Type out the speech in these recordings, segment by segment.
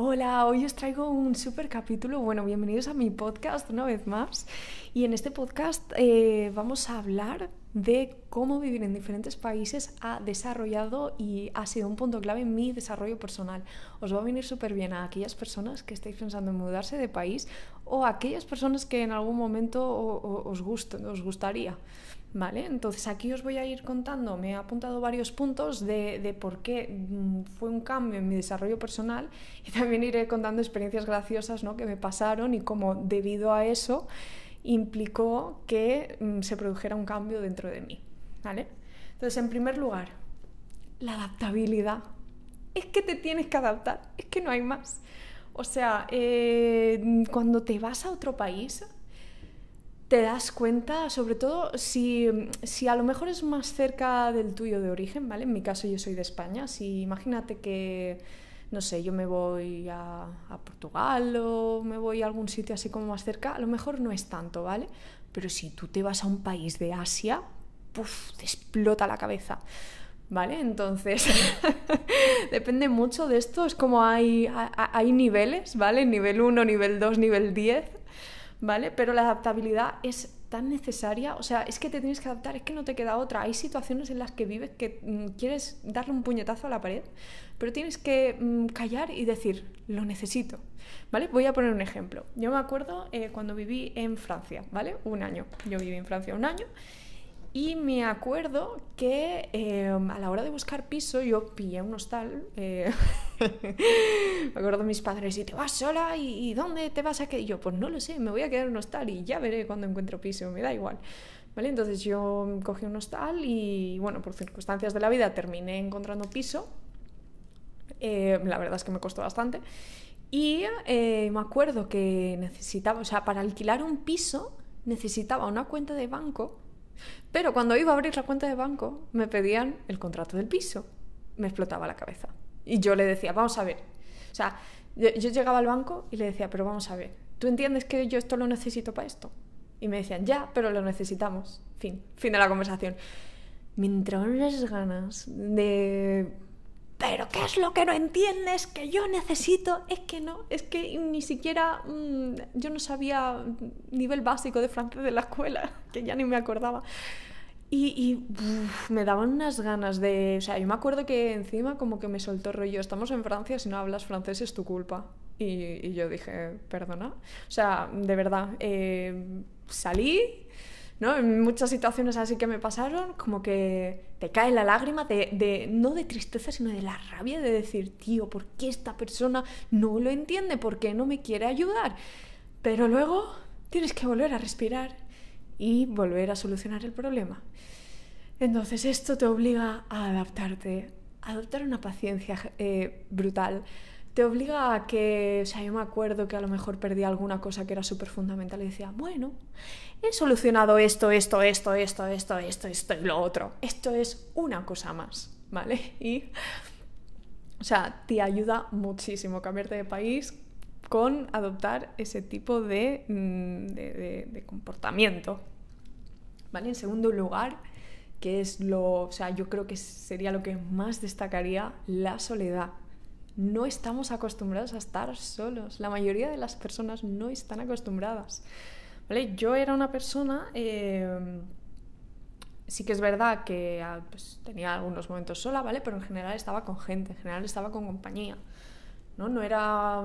Hola, hoy os traigo un super capítulo. Bueno, bienvenidos a mi podcast una vez más. Y en este podcast eh, vamos a hablar de cómo vivir en diferentes países ha desarrollado y ha sido un punto clave en mi desarrollo personal. Os va a venir súper bien a aquellas personas que estáis pensando en mudarse de país o a aquellas personas que en algún momento os, os gustaría. ¿Vale? Entonces aquí os voy a ir contando, me he apuntado varios puntos de, por qué mm, fue un cambio en mi desarrollo personal y también iré contando experiencias graciosas ¿no? que me pasaron y cómo debido a eso implicó que mm, se produjera un cambio dentro de mí. ¿Vale? Entonces, en primer lugar, la adaptabilidad. Es que te tienes que adaptar, es que no hay más. O sea, eh, cuando te vas a otro país, te das cuenta, sobre todo si, si, a lo mejor es más cerca del tuyo de origen, ¿vale? En mi caso yo soy de España, si imagínate que, no sé, yo me voy a, Portugal o me voy a algún sitio así como más cerca, a lo mejor no es tanto, ¿vale? Pero si tú te vas a un país de Asia, ¡puf! te explota la cabeza. ¿Vale? Entonces, depende mucho de esto. Es como hay, hay niveles, ¿vale? Nivel 1, nivel 2, nivel 10. ¿Vale? Pero la adaptabilidad es tan necesaria, o sea, es que te tienes que adaptar, es que no te queda otra. Hay situaciones en las que vives que mm, quieres darle un puñetazo a la pared, pero tienes que mm, callar y decir, lo necesito, ¿vale? Voy a poner un ejemplo. Yo me acuerdo eh, cuando viví en Francia, ¿vale? Un año. Yo viví en Francia un año y me acuerdo que em, a la hora de buscar piso yo pillé un hostal. Eh, me acuerdo mis padres, ¿y te vas sola? ¿Y, dónde te vas a quedar? Y yo, pues no lo sé, me voy a quedar en un hostal y ya veré cuando encuentro piso, me da igual. ¿Vale? Entonces yo cogí un hostal y, bueno, por circunstancias de la vida terminé encontrando piso. Eh, la verdad es que me costó bastante. Y eh, me acuerdo que necesitaba, o sea, para alquilar un piso necesitaba una cuenta de banco pero cuando iba a abrir la cuenta de banco, me pedían el contrato del piso. Me explotaba la cabeza. Y yo le decía, vamos a ver. O sea, yo, llegaba al banco y le decía, pero vamos a ver, ¿tú entiendes que yo esto lo necesito para esto? Y me decían, ya, pero lo necesitamos. Fin, fin de la conversación. Me entraron las ganas de pero ¿qué es lo que no entiendes? Que yo necesito. Es que no, es que ni siquiera mm, yo no sabía nivel básico de francés de la escuela, que ya ni me acordaba. Y, me daban unas ganas de... O sea, yo me acuerdo que encima como que me soltó rollo, estamos en Francia, si no hablas francés es tu culpa. Y, yo dije, perdona. O sea, de verdad, eh, salí ¿no? En muchas situaciones así que me pasaron, como que te cae la lágrima de, no de tristeza, sino de la rabia de decir, tío, ¿por qué esta persona no lo entiende? ¿Por qué no me quiere ayudar? Pero luego tienes que volver a respirar y volver a solucionar el problema. Entonces esto te obliga a adaptarte, a adoptar una paciencia eh, brutal, te obliga a que, o sea, yo me acuerdo que a lo mejor perdí alguna cosa que era súper fundamental y decía, bueno, he solucionado esto, esto, esto, esto, esto, esto, esto y lo otro. Esto es una cosa más, ¿vale? Y, o sea, te ayuda muchísimo cambiarte de país con adoptar ese tipo de, mm, de, de comportamiento, ¿vale? En segundo lugar, que es lo, o sea, yo creo que sería lo que más destacaría, la soledad no estamos acostumbrados a estar solos. La mayoría de las personas no están acostumbradas. ¿Vale? Yo era una persona, eh, sí que es verdad que ah, pues, tenía algunos momentos sola, ¿vale? Pero en general estaba con gente, en general estaba con compañía. No, no era...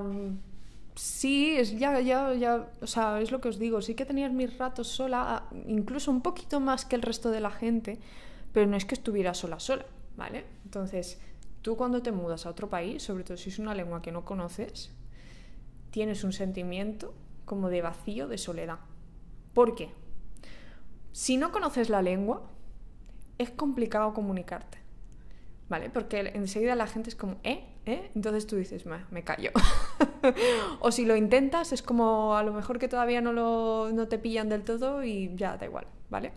Sí, es, ya, ya, ya, o sea, es lo que os digo, sí que tenía mis ratos sola, incluso un poquito más que el resto de la gente, pero no es que estuviera sola, sola, ¿vale? Entonces, Tú cuando te mudas a otro país, sobre todo si es una lengua que no conoces, tienes un sentimiento como de vacío, de soledad. ¿Por qué? Si no conoces la lengua, es complicado comunicarte. ¿Vale? Porque enseguida la gente es como, ¿eh? ¿eh? Entonces tú dices, me, me callo. o si lo intentas, es como a lo mejor que todavía no, lo, no te pillan del todo y ya da igual, ¿vale?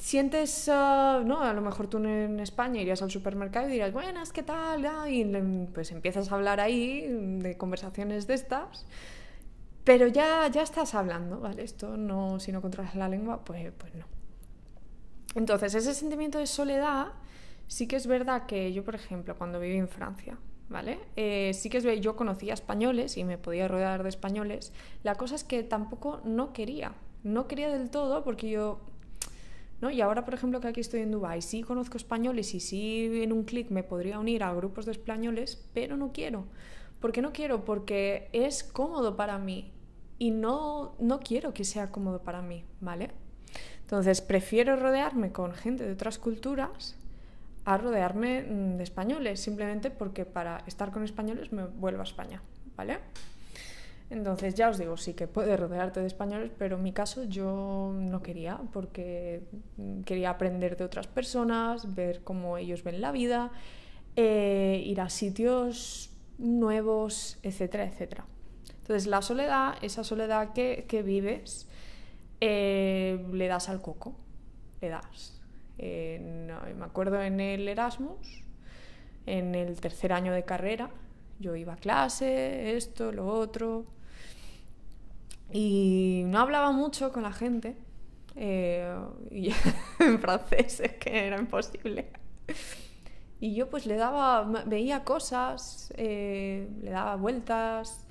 Sientes, ah, ¿no? A lo mejor tú en España irías al supermercado y dirías, buenas, ¿qué tal? Y pues empiezas a hablar ahí de conversaciones de estas, pero ya, ya estás hablando, ¿vale? Esto no, si no controlas la lengua, pues, pues no. Entonces, ese sentimiento de soledad, sí que es verdad que yo, por ejemplo, cuando viví en Francia, ¿vale? Eh, sí que es yo conocía españoles y me podía rodear de españoles. La cosa es que tampoco no quería. No quería del todo porque yo... Y ahora, por ejemplo, que aquí estoy en Dubái, sí conozco españoles y sí en un clic me podría unir a grupos de españoles, pero no quiero. ¿Por qué no quiero? Porque es cómodo para mí y no, no quiero que sea cómodo para mí, ¿vale? Entonces, prefiero rodearme con gente de otras culturas a rodearme mm, de españoles, simplemente porque para estar con españoles me vuelvo a España, ¿vale? Entonces, ya os digo, sí que puedes rodearte de españoles, pero en mi caso yo no quería, porque mm, quería aprender de otras personas, ver cómo ellos ven la vida, eh, ir a sitios nuevos, etcétera, etcétera. Entonces, la soledad, esa soledad que, que vives, eh, le das al coco, le das me acuerdo en el Erasmus, en el tercer año de carrera, yo iba a clase, esto, lo otro, y no hablaba mucho con la gente, eh, en francés es que era imposible. Y yo pues le daba, veía cosas, eh, le daba vueltas,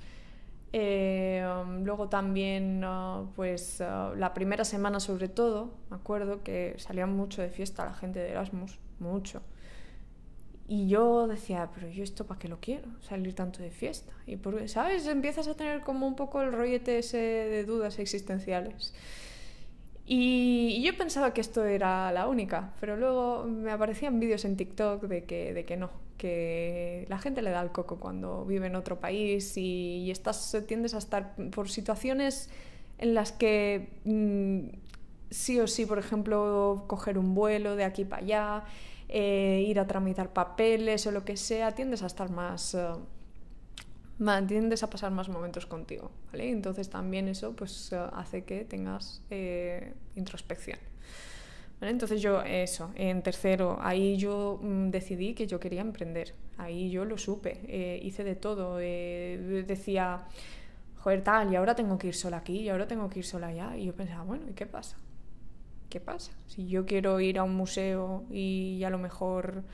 eh, luego también, uh, pues uh, la primera semana sobre todo, me acuerdo que salía mucho de fiesta la gente de Erasmus, mucho. Y yo decía, pero yo esto para qué lo quiero, salir tanto de fiesta. Y porque, ¿sabes? Empiezas a tener como un poco el rollete ese de dudas existenciales. Y, yo pensaba que esto era la única, pero luego me aparecían vídeos en TikTok de que, de que no, que la gente le da el coco cuando vive en otro país y, estás, tiendes a estar por situaciones en las que mm, sí o sí, por ejemplo, coger un vuelo de aquí para allá, eh, ir a tramitar papeles o lo que sea, tiendes a estar más... Eh, tiendes a pasar más momentos contigo, ¿vale? Entonces también eso pues eh, hace que tengas eh, introspección. ¿vale? Entonces yo eso, en tercero, ahí yo mm, decidí que yo quería emprender, ahí yo lo supe, eh, hice de todo, decía, joder tal, y ahora tengo que ir sola aquí, y ahora tengo que ir sola allá, y yo pensaba, bueno, ¿y qué pasa? ¿Qué pasa? Si yo quiero ir a un museo y a lo mejor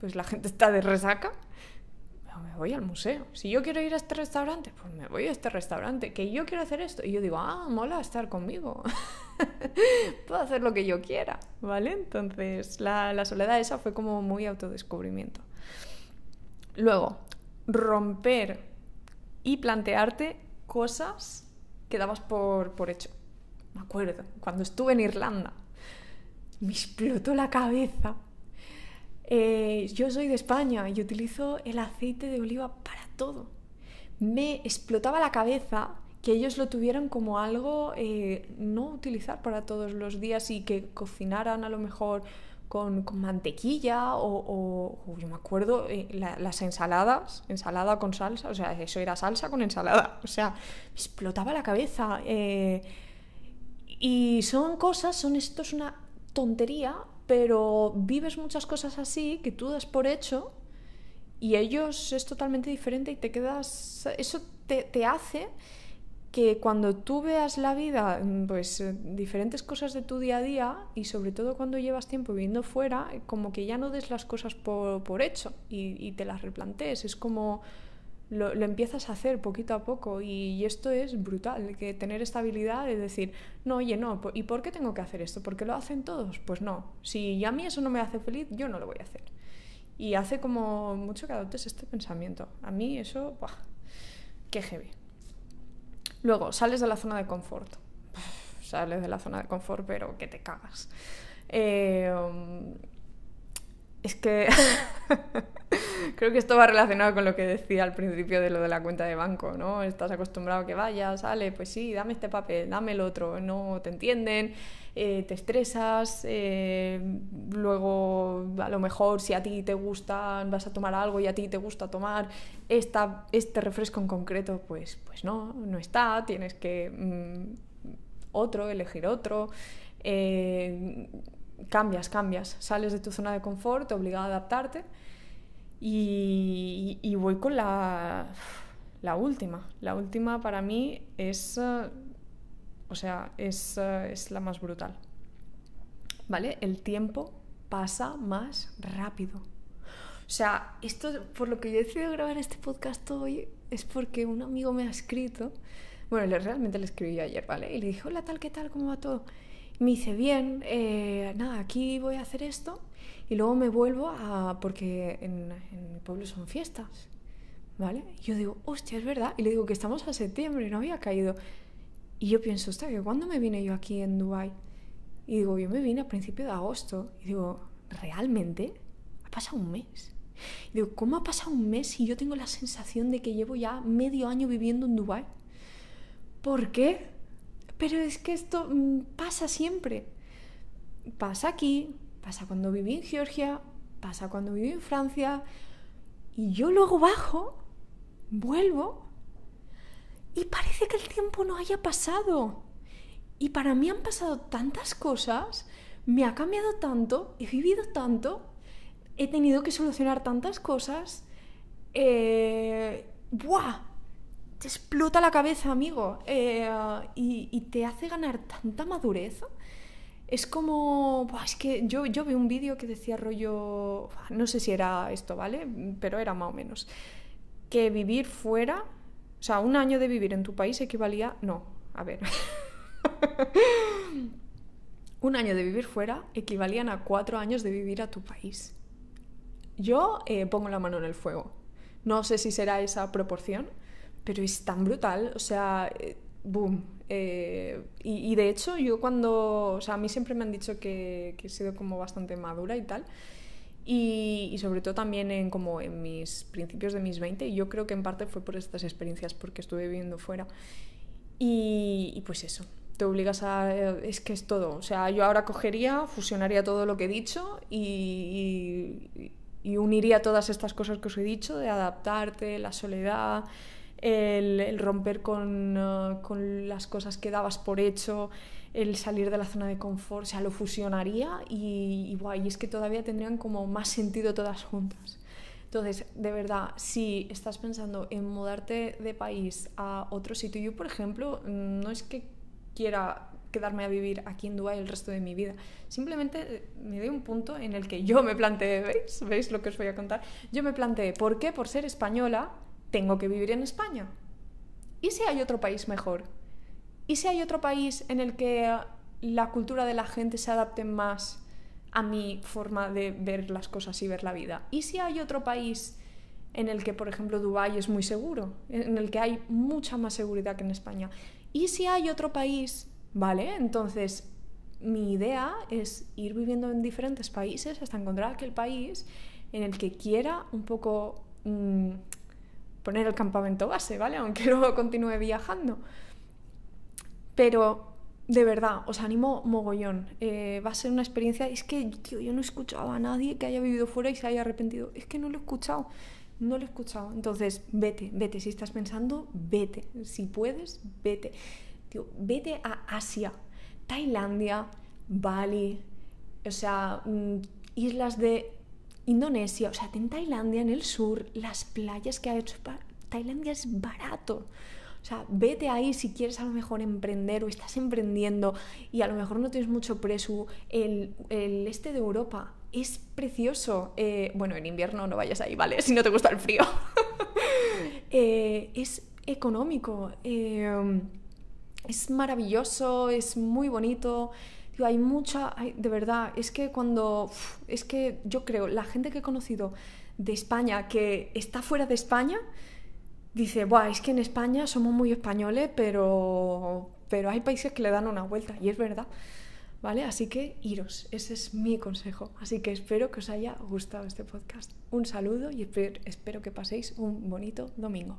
pues la gente está de resaca, me voy al museo. Si yo quiero ir a este restaurante, pues me voy a este restaurante. Que yo quiero hacer esto. Y yo digo, ah, mola estar conmigo. Puedo hacer lo que yo quiera, ¿vale? Entonces, la, la soledad esa fue como muy autodescubrimiento. Luego, romper y plantearte cosas que dabas por, por hecho. Me acuerdo, cuando estuve en Irlanda, me explotó la cabeza eh, yo soy de España y utilizo el aceite de oliva para todo. Me explotaba la cabeza que ellos lo tuvieran como algo eh, no utilizar para todos los días y que cocinaran a lo mejor con, mantequilla o, yo me acuerdo eh, las ensaladas, ensalada con salsa, o sea, eso era salsa con ensalada, o sea, me explotaba la cabeza. Y son cosas, son esto es una tontería, pero vives muchas cosas así que tú das por hecho y ellos es totalmente diferente y te quedas... Eso te, te hace que cuando tú veas la vida, pues diferentes cosas de tu día a día y sobre todo cuando llevas tiempo viviendo fuera, como que ya no des las cosas por, por hecho y, y, te las replantees. Es como lo, empiezas a hacer poquito a poco y, esto es brutal, que tener esta habilidad de decir, no, oye, no, ¿y por qué tengo que hacer esto? ¿Porque lo hacen todos? Pues no, si a mí eso no me hace feliz, yo no lo voy a hacer. Y hace como mucho que adoptes este pensamiento. A mí eso, ¡buah! qué heavy. Luego, sales de la zona de confort. sales de la zona de confort, pero que te cagas. Eh, es que creo que esto va relacionado con lo que decía al principio de lo de la cuenta de banco, ¿no? Estás acostumbrado a que vaya, sale, pues sí, dame este papel, dame el otro, no te entienden, eh, te estresas, eh, luego a lo mejor si a ti te gusta, vas a tomar algo y a ti te gusta tomar esta, este refresco en concreto, pues, pues no, no está, tienes que mm, otro, elegir otro. Eh, cambias, cambias, sales de tu zona de confort, obligado a adaptarte. Y, voy con la, la, última. La última para mí es, eh, o sea, es, eh, es la más brutal. ¿Vale? El tiempo pasa más rápido. O sea, esto, por lo que yo he decidido grabar este podcast hoy, es porque un amigo me ha escrito. Bueno, realmente le escribí ayer, ¿vale? Y le dije, hola, tal, ¿qué tal? ¿Cómo va todo? Me dice, bien, eh, nada, aquí voy a hacer esto y luego me vuelvo a. porque en, mi pueblo son fiestas, ¿vale? Y yo digo, hostia, es verdad. Y le digo que estamos a septiembre, no había caído. Y yo pienso, hostia, que ¿cuándo me vine yo aquí en Dubai Y digo, yo me vine a principio de agosto. Y digo, ¿realmente? Ha pasado un mes. Y digo, ¿cómo ha pasado un mes si yo tengo la sensación de que llevo ya medio año viviendo en Dubai ¿Por qué? Pero es que esto mm, pasa siempre. Pasa aquí, pasa cuando viví en Georgia, pasa cuando viví en Francia. Y yo luego bajo, vuelvo y parece que el tiempo no haya pasado. Y para mí han pasado tantas cosas, me ha cambiado tanto, he vivido tanto, he tenido que solucionar tantas cosas. Eh, ¡Buah! Te explota la cabeza, amigo. Eh, y, te hace ganar tanta madurez. Es como. Es que yo, yo vi un vídeo que decía rollo. No sé si era esto, ¿vale? Pero era más o menos. Que vivir fuera o sea, un año de vivir en tu país equivalía... No, a ver. un año de vivir fuera equivalían a cuatro años de vivir a tu país. Yo eh, pongo la mano en el fuego. No sé si será esa proporción, pero es tan brutal. O sea, eh, boom. Eh, y, de hecho, yo cuando. O sea, a mí siempre me han dicho que, que he sido como bastante madura y tal. Y, sobre todo también en, como en mis principios de mis 20, y yo creo que en parte fue por estas experiencias, porque estuve viviendo fuera. Y, pues eso, te obligas a... Es que es todo. O sea, yo ahora cogería, fusionaría todo lo que he dicho y, y uniría todas estas cosas que os he dicho, de adaptarte, la soledad, el, romper con, uh, con las cosas que dabas por hecho, el salir de la zona de confort, o sea, lo fusionaría y, y, es que todavía tendrían como más sentido todas juntas. Entonces, de verdad, si estás pensando en mudarte de país a otro sitio, yo, por ejemplo, no es que quiera quedarme a vivir aquí en Dubái el resto de mi vida. Simplemente eh, me doy un punto en el que yo me planteé, ¿veis? ¿Veis lo que os voy a contar? Yo me planteé, ¿por qué por ser española tengo que vivir en España? ¿Y si hay otro país mejor? ¿Y si hay otro país en el que la cultura de la gente se adapte más a mi forma de ver las cosas y ver la vida? ¿Y si hay otro país en el que, por ejemplo, Dubái es muy seguro, en el que hay mucha más seguridad que en España? ¿Y si hay otro país, vale? Entonces, mi idea es ir viviendo en diferentes países hasta encontrar aquel país en el que quiera un poco mm, poner el campamento base, ¿vale? Aunque luego continúe viajando. Pero de verdad, os animo mogollón. Eh, va a ser una experiencia. Es que, tío, yo no he escuchado a nadie que haya vivido fuera y se haya arrepentido. Es que no lo he escuchado. No lo he escuchado. Entonces, vete, vete. Si estás pensando, vete. Si puedes, vete. Tío, vete a Asia, Tailandia, Bali, o sea, mm, islas de Indonesia. O sea, en Tailandia, en el sur, las playas que ha hecho. Tailandia es barato. O sea, vete ahí si quieres a lo mejor emprender o estás emprendiendo y a lo mejor no tienes mucho preso. El, este de Europa es precioso. Eh, bueno, en invierno no vayas ahí, ¿vale? Si no te gusta el frío. Eh, es económico. Eh, es maravilloso, es muy bonito. Hay mucha, de verdad, es que cuando, es que yo creo, la gente que he conocido de España que está fuera de España, dice, Buah, es que en España somos muy españoles, pero, pero hay países que le dan una vuelta, y es verdad. ¿Vale? Así que iros, ese es mi consejo. Así que espero que os haya gustado este podcast. Un saludo y espero que paséis un bonito domingo.